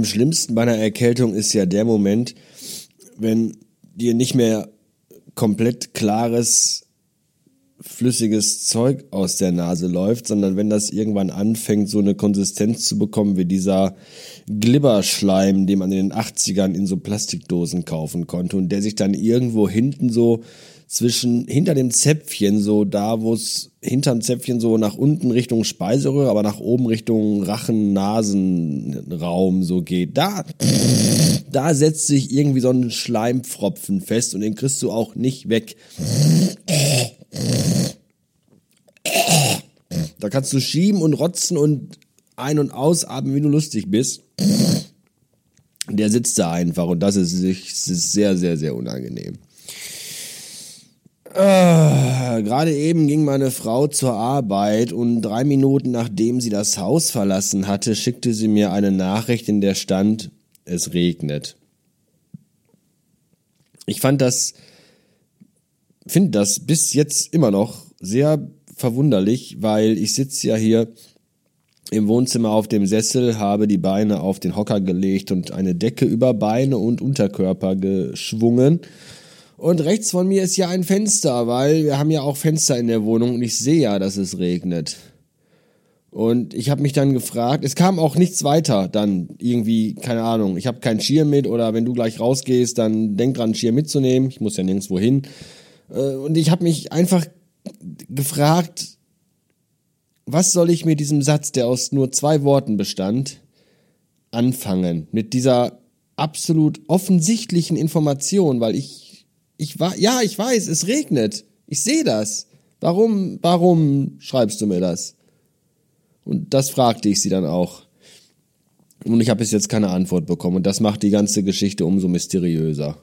am schlimmsten bei einer Erkältung ist ja der Moment, wenn dir nicht mehr komplett klares flüssiges Zeug aus der Nase läuft, sondern wenn das irgendwann anfängt, so eine Konsistenz zu bekommen wie dieser Glibberschleim, den man in den 80ern in so Plastikdosen kaufen konnte und der sich dann irgendwo hinten so zwischen, hinter dem Zäpfchen, so da, wo es hinterm Zäpfchen so nach unten Richtung Speiseröhre, aber nach oben Richtung Rachen-Nasenraum so geht. Da, da setzt sich irgendwie so ein Schleimpfropfen fest und den kriegst du auch nicht weg. Da kannst du schieben und rotzen und ein- und ausatmen, wie du lustig bist. Der sitzt da einfach und das ist, ist sehr, sehr, sehr unangenehm. Äh, Gerade eben ging meine Frau zur Arbeit und drei Minuten nachdem sie das Haus verlassen hatte, schickte sie mir eine Nachricht, in der stand, es regnet. Ich fand das, finde das bis jetzt immer noch sehr verwunderlich, weil ich sitze ja hier im Wohnzimmer auf dem Sessel, habe die Beine auf den Hocker gelegt und eine Decke über Beine und Unterkörper geschwungen und rechts von mir ist ja ein Fenster, weil wir haben ja auch Fenster in der Wohnung und ich sehe ja, dass es regnet. Und ich habe mich dann gefragt, es kam auch nichts weiter dann irgendwie, keine Ahnung, ich habe keinen Schirm mit oder wenn du gleich rausgehst, dann denk dran, einen Schirm mitzunehmen, ich muss ja nirgendwo hin. Äh, und ich habe mich einfach gefragt, was soll ich mit diesem Satz, der aus nur zwei Worten bestand, anfangen? Mit dieser absolut offensichtlichen Information, weil ich ich war, ja, ich weiß, es regnet. Ich sehe das. Warum, warum schreibst du mir das? Und das fragte ich sie dann auch. Und ich habe bis jetzt keine Antwort bekommen. Und das macht die ganze Geschichte umso mysteriöser.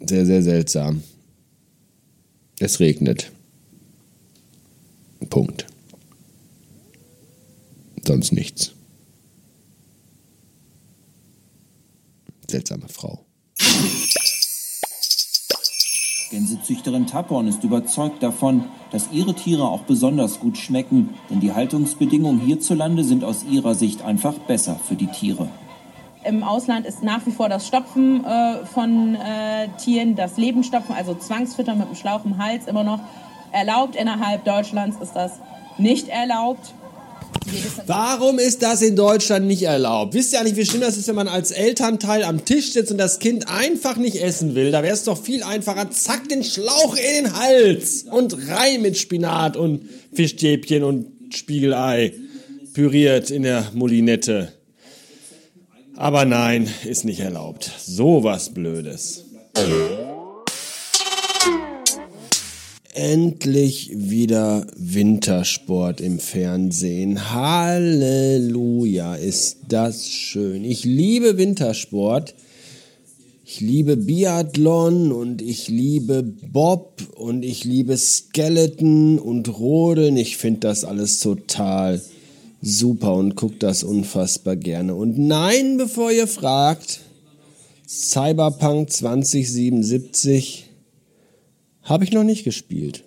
Sehr, sehr seltsam. Es regnet. Punkt. Sonst nichts. Seltsame Frau. Gänsezüchterin Tappon ist überzeugt davon, dass ihre Tiere auch besonders gut schmecken, denn die Haltungsbedingungen hierzulande sind aus ihrer Sicht einfach besser für die Tiere. Im Ausland ist nach wie vor das Stopfen äh, von äh, Tieren, das Lebensstopfen, also Zwangsfüttern mit einem Schlauch im Hals immer noch erlaubt. Innerhalb Deutschlands ist das nicht erlaubt. Warum ist das in Deutschland nicht erlaubt? Wisst ihr eigentlich, wie schlimm das ist, wenn man als Elternteil am Tisch sitzt und das Kind einfach nicht essen will? Da wäre es doch viel einfacher, zack, den Schlauch in den Hals und rein mit Spinat und Fischstäbchen und Spiegelei püriert in der Molinette. Aber nein, ist nicht erlaubt. So was Blödes. Endlich wieder Wintersport im Fernsehen. Halleluja, ist das schön. Ich liebe Wintersport. Ich liebe Biathlon und ich liebe Bob und ich liebe Skeleton und Rodeln. Ich finde das alles total super und gucke das unfassbar gerne. Und nein, bevor ihr fragt, Cyberpunk 2077 habe ich noch nicht gespielt.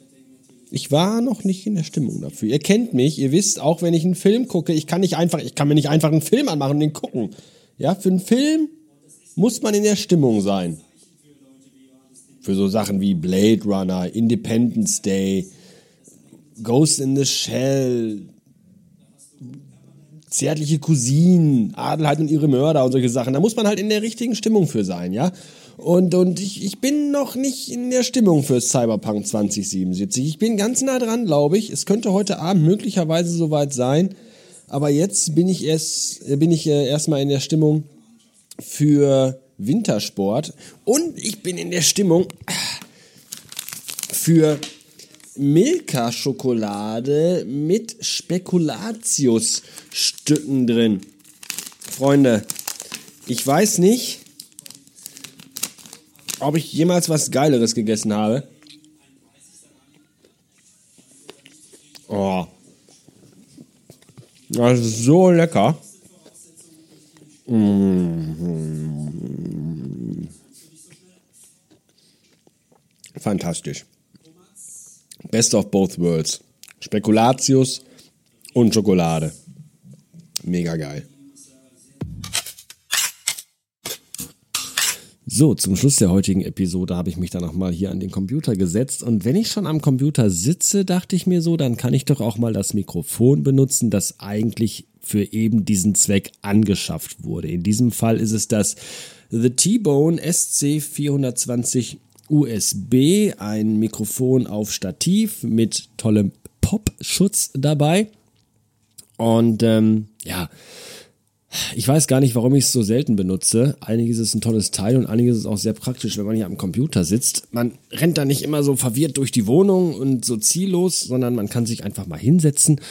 Ich war noch nicht in der Stimmung dafür. Ihr kennt mich, ihr wisst, auch wenn ich einen Film gucke, ich kann nicht einfach, ich kann mir nicht einfach einen Film anmachen und den gucken. Ja, für einen Film muss man in der Stimmung sein. Für so Sachen wie Blade Runner, Independence Day, Ghost in the Shell, zärtliche Cousinen, Adelheid und ihre Mörder und solche Sachen. Da muss man halt in der richtigen Stimmung für sein, ja. Und, und ich, ich bin noch nicht in der Stimmung für Cyberpunk 2077. Ich bin ganz nah dran, glaube ich. Es könnte heute Abend möglicherweise soweit sein. Aber jetzt bin ich erst, bin ich äh, erstmal in der Stimmung für Wintersport. Und ich bin in der Stimmung für Milka-Schokolade mit Spekulatius-Stücken drin. Freunde, ich weiß nicht, ob ich jemals was Geileres gegessen habe. Oh. Das ist so lecker. Mmh. Fantastisch. Best of both worlds. Spekulatius und Schokolade. Mega geil. So, zum Schluss der heutigen Episode habe ich mich dann nochmal hier an den Computer gesetzt und wenn ich schon am Computer sitze, dachte ich mir so, dann kann ich doch auch mal das Mikrofon benutzen, das eigentlich für eben diesen Zweck angeschafft wurde. In diesem Fall ist es das The T-Bone SC420 USB, ein Mikrofon auf Stativ mit tollem Popschutz dabei. Und ähm, ja, ich weiß gar nicht, warum ich es so selten benutze. Einiges ist ein tolles Teil und einiges ist auch sehr praktisch, wenn man hier am Computer sitzt. Man rennt da nicht immer so verwirrt durch die Wohnung und so ziellos, sondern man kann sich einfach mal hinsetzen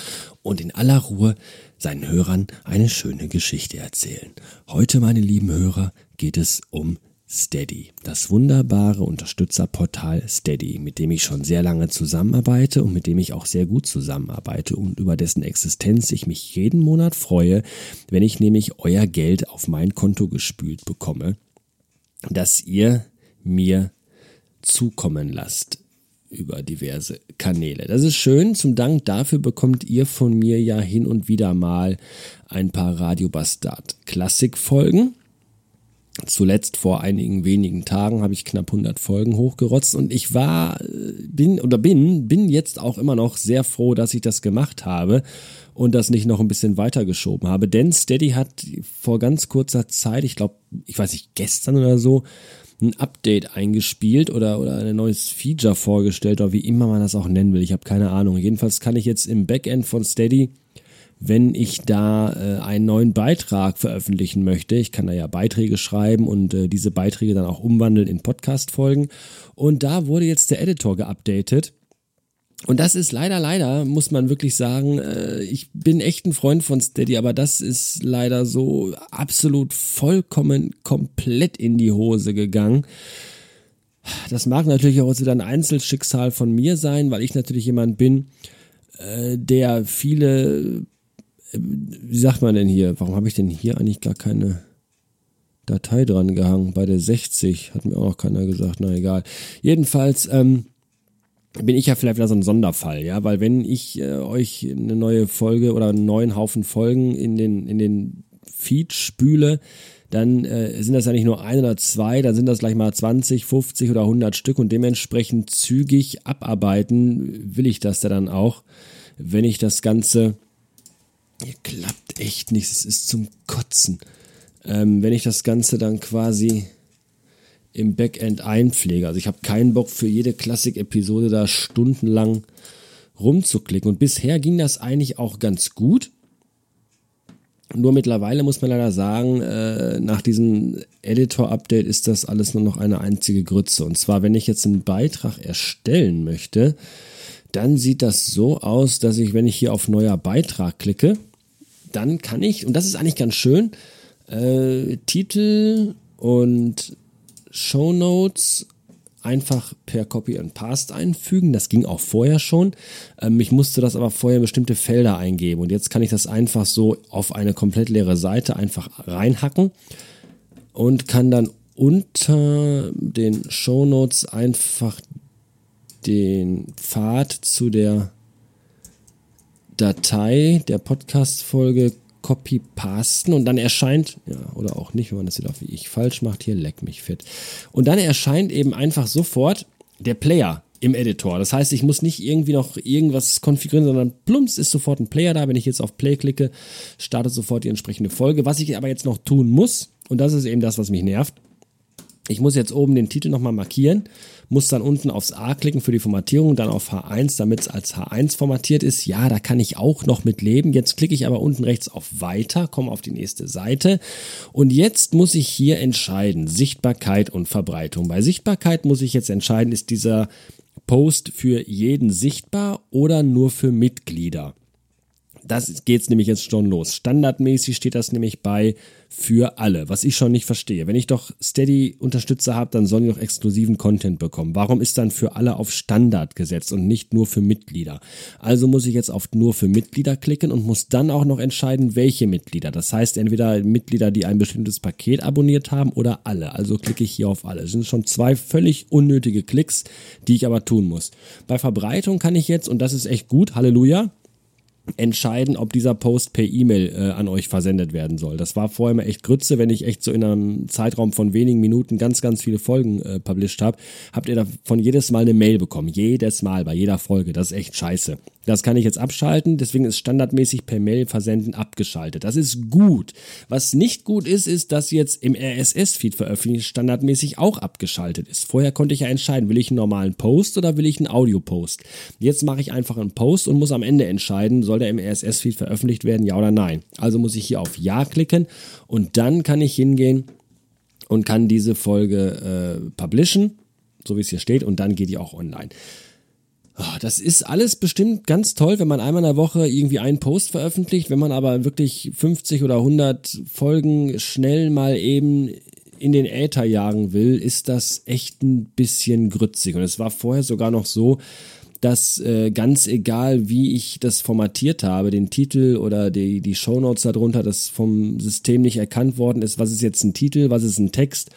und in aller Ruhe seinen Hörern eine schöne Geschichte erzählen. Heute, meine lieben Hörer, geht es um Steady, das wunderbare Unterstützerportal Steady, mit dem ich schon sehr lange zusammenarbeite und mit dem ich auch sehr gut zusammenarbeite und über dessen Existenz ich mich jeden Monat freue, wenn ich nämlich euer Geld auf mein Konto gespült bekomme, das ihr mir zukommen lasst über diverse Kanäle. Das ist schön. Zum Dank dafür bekommt ihr von mir ja hin und wieder mal ein paar Radio Bastard Klassikfolgen. Zuletzt vor einigen wenigen Tagen habe ich knapp 100 Folgen hochgerotzt und ich war, bin oder bin, bin jetzt auch immer noch sehr froh, dass ich das gemacht habe und das nicht noch ein bisschen weitergeschoben habe. Denn Steady hat vor ganz kurzer Zeit, ich glaube, ich weiß nicht, gestern oder so, ein Update eingespielt oder, oder ein neues Feature vorgestellt oder wie immer man das auch nennen will. Ich habe keine Ahnung. Jedenfalls kann ich jetzt im Backend von Steady wenn ich da äh, einen neuen Beitrag veröffentlichen möchte. Ich kann da ja Beiträge schreiben und äh, diese Beiträge dann auch umwandeln in Podcast-Folgen. Und da wurde jetzt der Editor geupdatet. Und das ist leider, leider, muss man wirklich sagen, äh, ich bin echt ein Freund von Steady, aber das ist leider so absolut vollkommen komplett in die Hose gegangen. Das mag natürlich auch wieder ein Einzelschicksal von mir sein, weil ich natürlich jemand bin, äh, der viele wie sagt man denn hier? Warum habe ich denn hier eigentlich gar keine Datei dran gehangen? Bei der 60 hat mir auch noch keiner gesagt. Na egal. Jedenfalls ähm, bin ich ja vielleicht wieder so ein Sonderfall, ja, weil wenn ich äh, euch eine neue Folge oder einen neuen Haufen Folgen in den in den Feed spüle, dann äh, sind das ja nicht nur ein oder zwei, dann sind das gleich mal 20, 50 oder 100 Stück und dementsprechend zügig abarbeiten will ich das ja dann auch, wenn ich das Ganze hier klappt echt nichts. Es ist zum Kotzen. Ähm, wenn ich das Ganze dann quasi im Backend einpflege. Also ich habe keinen Bock für jede Klassik-Episode da stundenlang rumzuklicken. Und bisher ging das eigentlich auch ganz gut. Nur mittlerweile muss man leider sagen, äh, nach diesem Editor-Update ist das alles nur noch eine einzige Grütze. Und zwar, wenn ich jetzt einen Beitrag erstellen möchte, dann sieht das so aus, dass ich, wenn ich hier auf neuer Beitrag klicke, dann kann ich, und das ist eigentlich ganz schön, äh, Titel und Show Notes einfach per Copy and Paste einfügen. Das ging auch vorher schon. Ähm, ich musste das aber vorher bestimmte Felder eingeben und jetzt kann ich das einfach so auf eine komplett leere Seite einfach reinhacken und kann dann unter den Show Notes einfach den Pfad zu der Datei der Podcast-Folge copy-pasten und dann erscheint, ja, oder auch nicht, wenn man das wieder wie ich falsch macht, hier leck mich fit. Und dann erscheint eben einfach sofort der Player im Editor. Das heißt, ich muss nicht irgendwie noch irgendwas konfigurieren, sondern plumps ist sofort ein Player da. Wenn ich jetzt auf Play klicke, startet sofort die entsprechende Folge. Was ich aber jetzt noch tun muss, und das ist eben das, was mich nervt, ich muss jetzt oben den Titel nochmal markieren, muss dann unten aufs A klicken für die Formatierung, dann auf H1, damit es als H1 formatiert ist. Ja, da kann ich auch noch mit leben. Jetzt klicke ich aber unten rechts auf Weiter, komme auf die nächste Seite und jetzt muss ich hier entscheiden, Sichtbarkeit und Verbreitung. Bei Sichtbarkeit muss ich jetzt entscheiden, ist dieser Post für jeden sichtbar oder nur für Mitglieder das geht's nämlich jetzt schon los. Standardmäßig steht das nämlich bei für alle, was ich schon nicht verstehe. Wenn ich doch Steady-Unterstützer habe, dann sollen die doch exklusiven Content bekommen. Warum ist dann für alle auf Standard gesetzt und nicht nur für Mitglieder? Also muss ich jetzt auf nur für Mitglieder klicken und muss dann auch noch entscheiden, welche Mitglieder. Das heißt, entweder Mitglieder, die ein bestimmtes Paket abonniert haben oder alle. Also klicke ich hier auf alle. Das sind schon zwei völlig unnötige Klicks, die ich aber tun muss. Bei Verbreitung kann ich jetzt, und das ist echt gut, Halleluja, entscheiden, ob dieser Post per E-Mail äh, an euch versendet werden soll. Das war vorher immer echt Grütze, wenn ich echt so in einem Zeitraum von wenigen Minuten ganz, ganz viele Folgen äh, published habe, habt ihr davon jedes Mal eine Mail bekommen. Jedes Mal, bei jeder Folge. Das ist echt scheiße. Das kann ich jetzt abschalten, deswegen ist standardmäßig per Mail versenden abgeschaltet. Das ist gut. Was nicht gut ist, ist, dass jetzt im RSS-Feed veröffentlicht standardmäßig auch abgeschaltet ist. Vorher konnte ich ja entscheiden, will ich einen normalen Post oder will ich einen Audio-Post. Jetzt mache ich einfach einen Post und muss am Ende entscheiden, soll der im RSS-Feed veröffentlicht werden, ja oder nein. Also muss ich hier auf Ja klicken und dann kann ich hingehen und kann diese Folge äh, publishen, so wie es hier steht, und dann geht die auch online. Oh, das ist alles bestimmt ganz toll, wenn man einmal in der Woche irgendwie einen Post veröffentlicht, wenn man aber wirklich 50 oder 100 Folgen schnell mal eben in den Äther jagen will, ist das echt ein bisschen grützig. Und es war vorher sogar noch so, dass äh, ganz egal, wie ich das formatiert habe, den Titel oder die, die Shownotes darunter, das vom System nicht erkannt worden ist, was ist jetzt ein Titel, was ist ein Text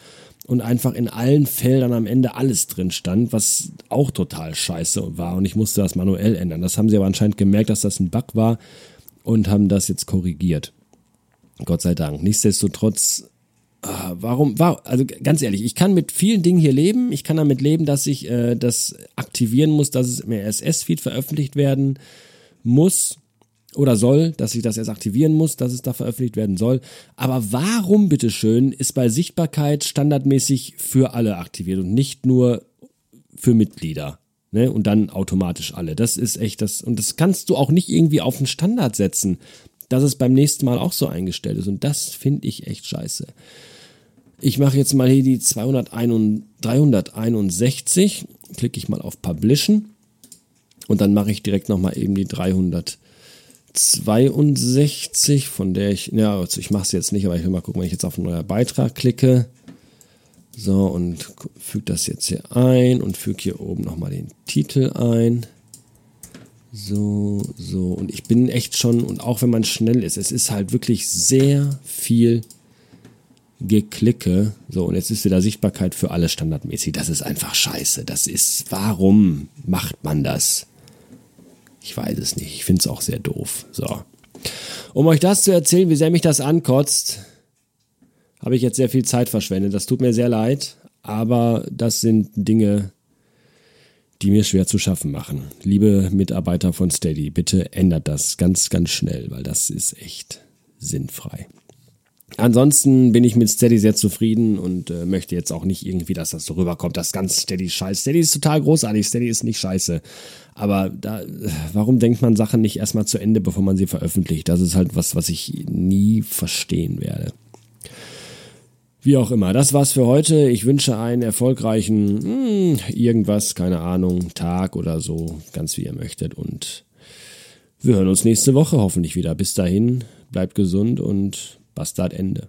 und einfach in allen Feldern am Ende alles drin stand, was auch total scheiße war und ich musste das manuell ändern. Das haben sie aber anscheinend gemerkt, dass das ein Bug war und haben das jetzt korrigiert. Gott sei Dank. Nichtsdestotrotz Ah, warum, warum, also ganz ehrlich, ich kann mit vielen Dingen hier leben. Ich kann damit leben, dass ich äh, das aktivieren muss, dass es im RSS-Feed veröffentlicht werden muss oder soll, dass ich das erst aktivieren muss, dass es da veröffentlicht werden soll. Aber warum, bitteschön, ist bei Sichtbarkeit standardmäßig für alle aktiviert und nicht nur für Mitglieder? Ne? Und dann automatisch alle. Das ist echt das. Und das kannst du auch nicht irgendwie auf einen Standard setzen dass es beim nächsten Mal auch so eingestellt ist. Und das finde ich echt scheiße. Ich mache jetzt mal hier die 361, klicke ich mal auf Publishen und dann mache ich direkt nochmal eben die 362, von der ich, ja, also ich mache es jetzt nicht, aber ich will mal gucken, wenn ich jetzt auf einen neuen Beitrag klicke. So, und füge das jetzt hier ein und füge hier oben nochmal den Titel ein. So, so. Und ich bin echt schon, und auch wenn man schnell ist, es ist halt wirklich sehr viel Geklicke. So, und jetzt ist wieder Sichtbarkeit für alle standardmäßig. Das ist einfach scheiße. Das ist, warum macht man das? Ich weiß es nicht. Ich finde es auch sehr doof. So. Um euch das zu erzählen, wie sehr mich das ankotzt, habe ich jetzt sehr viel Zeit verschwendet. Das tut mir sehr leid, aber das sind Dinge, die mir schwer zu schaffen machen. Liebe Mitarbeiter von Steady, bitte ändert das ganz, ganz schnell, weil das ist echt sinnfrei. Ansonsten bin ich mit Steady sehr zufrieden und äh, möchte jetzt auch nicht irgendwie, dass das so rüberkommt, dass ganz Steady scheiße. Steady ist total großartig, Steady ist nicht scheiße. Aber da, warum denkt man Sachen nicht erstmal zu Ende, bevor man sie veröffentlicht? Das ist halt was, was ich nie verstehen werde. Wie auch immer, das war's für heute. Ich wünsche einen erfolgreichen hm, irgendwas, keine Ahnung, Tag oder so, ganz wie ihr möchtet. Und wir hören uns nächste Woche hoffentlich wieder. Bis dahin, bleibt gesund und Bastard Ende.